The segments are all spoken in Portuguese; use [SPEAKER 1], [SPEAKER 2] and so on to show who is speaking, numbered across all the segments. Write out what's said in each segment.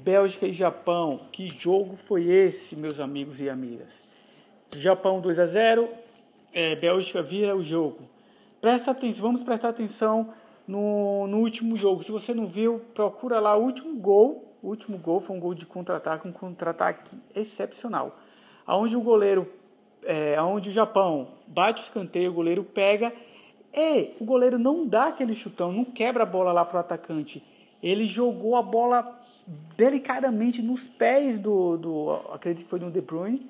[SPEAKER 1] Bélgica e Japão. Que jogo foi esse, meus amigos e amigas? Japão 2 a 0, é, Bélgica vira o jogo. Presta atenção, vamos prestar atenção no, no último jogo. Se você não viu, procura lá o último gol. O último gol foi um gol de contra-ataque, um contra-ataque excepcional. Aonde o goleiro, é, aonde o Japão bate o escanteio, o goleiro pega e o goleiro não dá aquele chutão, não quebra a bola lá para o atacante. Ele jogou a bola delicadamente nos pés do, do acredito que foi do De Bruyne.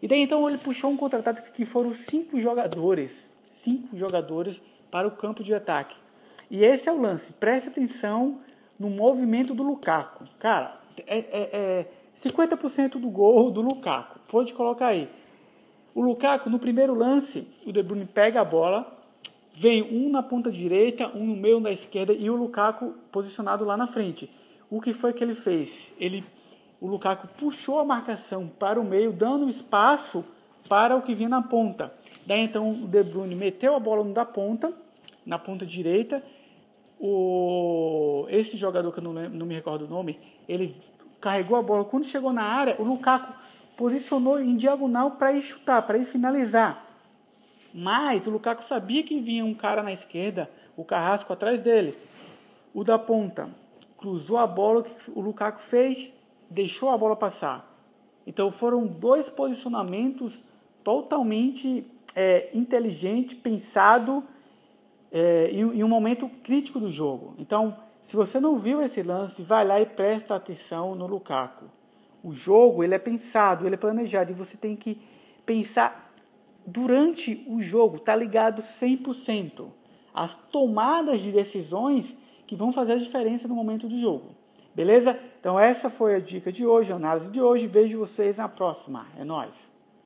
[SPEAKER 1] E daí então ele puxou um contra-ataque que foram cinco jogadores, cinco jogadores para o campo de ataque. E esse é o lance. Preste atenção no movimento do Lukaku. Cara, é, é, é 50% do gol do Lukaku. Pode colocar aí. O Lukaku, no primeiro lance, o De Bruyne pega a bola, vem um na ponta direita, um no meio da esquerda e o Lukaku posicionado lá na frente. O que foi que ele fez? Ele, o Lukaku puxou a marcação para o meio, dando espaço para o que vinha na ponta. Daí então o De Bruyne meteu a bola no da ponta, na ponta direita. O, esse jogador que eu não, lembro, não me recordo o nome, ele carregou a bola. Quando chegou na área, o Lukaku posicionou em diagonal para ir chutar, para ir finalizar. Mas o Lukaku sabia que vinha um cara na esquerda, o Carrasco atrás dele. O da ponta cruzou a bola, o que o Lukaku fez? Deixou a bola passar. Então foram dois posicionamentos totalmente é, inteligente, pensado é, em, em um momento crítico do jogo. Então, se você não viu esse lance, vai lá e presta atenção no Lukaku. O jogo ele é pensado, ele é planejado e você tem que pensar durante o jogo, está ligado 100%. As tomadas de decisões que vão fazer a diferença no momento do jogo. Beleza? Então essa foi a dica de hoje, a análise de hoje. Vejo vocês na próxima. É nóis!